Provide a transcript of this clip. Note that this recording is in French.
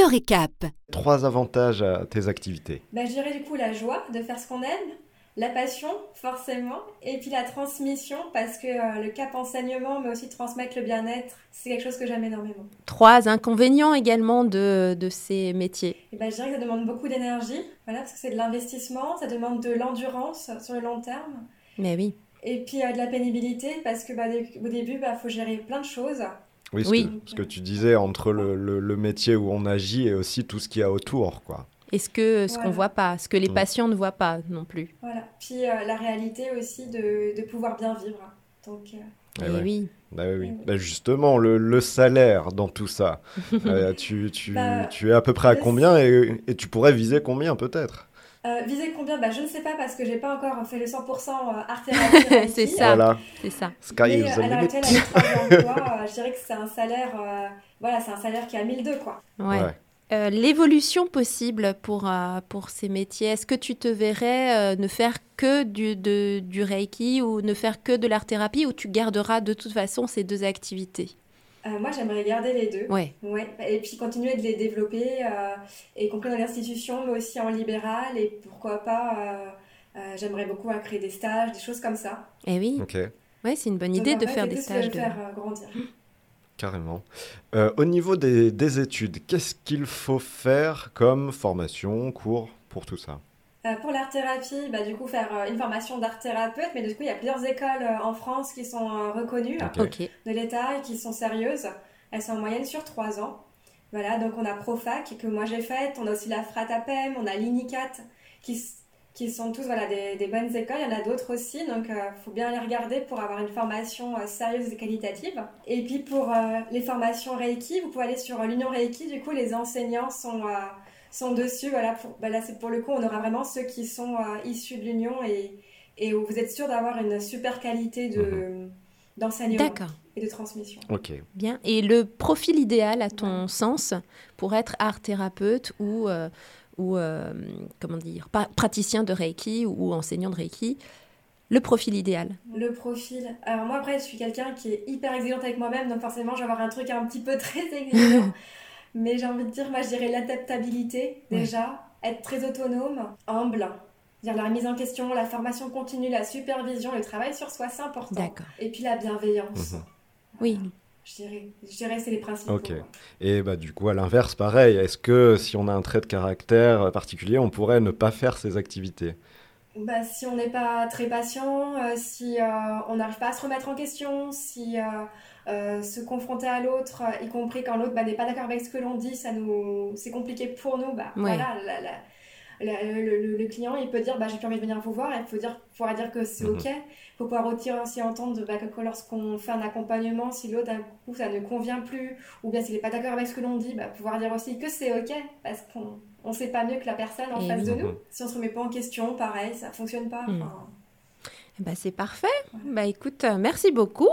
le récap. Trois avantages à tes activités. Bah, je dirais du coup la joie de faire ce qu'on aime, la passion, forcément, et puis la transmission, parce que euh, le cap enseignement, mais aussi transmettre le bien-être, c'est quelque chose que j'aime énormément. Trois inconvénients également de, de ces métiers. Et ben, je dirais que ça demande beaucoup d'énergie, voilà, parce que c'est de l'investissement, ça demande de l'endurance sur le long terme. Mais oui. Et puis euh, de la pénibilité, parce que bah, au début, il bah, faut gérer plein de choses. Oui, ce, Que, ce que tu disais entre le, le, le, métier où on agit et aussi tout ce qu'il y a autour, quoi et ce que ce qu'on voit pas, ce que les patients ne voient pas non plus. Voilà. Puis euh, la réalité aussi de, de, pouvoir bien vivre. Donc. Euh... Eh et oui. Bah, oui. Bah, justement, le, le, salaire dans tout ça, euh, tu, tu, bah, tu, es à peu près à combien et, et tu pourrais viser combien peut-être? Euh, viser combien? Bah, Je ne sais pas parce que j'ai pas encore fait le 100% art thérapie. c'est ça. Voilà. C'est ça. Sky Mais, euh, à l'heure actuelle, avec trois emplois, euh, je dirais que c'est un salaire, euh, voilà, c'est un salaire qui est à 1002 quoi. Ouais. ouais. Euh, l'évolution possible pour, euh, pour ces métiers, est-ce que tu te verrais euh, ne faire que du, de, du Reiki ou ne faire que de l'art-thérapie ou tu garderas de toute façon ces deux activités? Moi, j'aimerais garder les deux. Ouais. ouais. Et puis continuer de les développer, y compris dans l'institution, mais aussi en libéral. Et pourquoi pas, j'aimerais beaucoup créer des stages, des choses comme ça. Eh oui. Ok. Ouais, c'est une bonne idée Donc, de fait, faire des stages. De De... faire grandir. Carrément. Euh, au niveau des, des études, qu'est-ce qu'il faut faire comme formation, cours pour tout ça? Euh, Pour l'art-thérapie, bah, du coup, faire euh, une formation d'art-thérapeute, mais du coup, il y a plusieurs écoles euh, en France qui sont euh, reconnues okay. De l'État et qui sont sérieuses. Elles sont en moyenne sur trois ans. Voilà, donc on a Profac, que moi j'ai faite, on a aussi la Fratapem, on a l'INICAT, qui, qui sont tous voilà, des, des, bonnes écoles. Il y en a d'autres aussi, donc il euh, faut bien les regarder pour avoir une formation euh, sérieuse et qualitative. Et puis pour euh, les formations Reiki, vous pouvez aller sur l'Union Reiki, du coup les enseignants sont, euh, sont dessus. Voilà, pour, bah là, pour le coup, on aura vraiment ceux qui sont euh, issus de l'Union et, et où vous êtes sûr d'avoir une super qualité de, mmh. d'enseignement et de transmission. Ok. Bien. Et le profil idéal, à ton ouais. sens, pour être art thérapeute ou ou euh, comment dire, praticien de Reiki ou enseignant de Reiki, le profil idéal Le profil. Alors moi après je suis quelqu'un qui est hyper exigeante avec moi-même, donc forcément je vais avoir un truc un petit peu très exigeant. Mais j'ai envie de dire, moi je dirais l'adaptabilité déjà, ouais. être très autonome, humble. Dire la remise en question, la formation continue, la supervision, le travail sur soi, c'est important. D'accord. Et puis la bienveillance. Mmh. Oui. Je dirais, je dirais c'est les principaux. Ok. Et bah, du coup, à l'inverse, pareil. Est-ce que si on a un trait de caractère particulier, on pourrait ne pas faire ces activités? Bah, Si on n'est pas très patient, euh, si euh, on n'arrive pas à se remettre en question, si euh, se confronter à l'autre, y compris quand l'autre bah, n'est pas d'accord avec ce que l'on dit, ça nous... c'est compliqué pour nous. Bah, ouais. voilà, la, la, le, le, client, il peut dire bah, j'ai plus envie de venir vous voir, il faut dire, faudra dire que c'est Mhm. OK. Il faut pouvoir aussi entendre bah, que lorsqu'on fait un accompagnement, si l'autre, d'un coup, ça ne convient plus, ou bien s'il n'est pas d'accord avec ce que l'on dit, bah, pouvoir dire aussi que c'est OK, parce qu'on ne sait pas mieux que la personne en Et face oui. de nous. Si on ne se remet pas en question, pareil, ça ne fonctionne pas. Mhm. Enfin, Bah, c'est parfait. Bah, écoute, euh, merci beaucoup.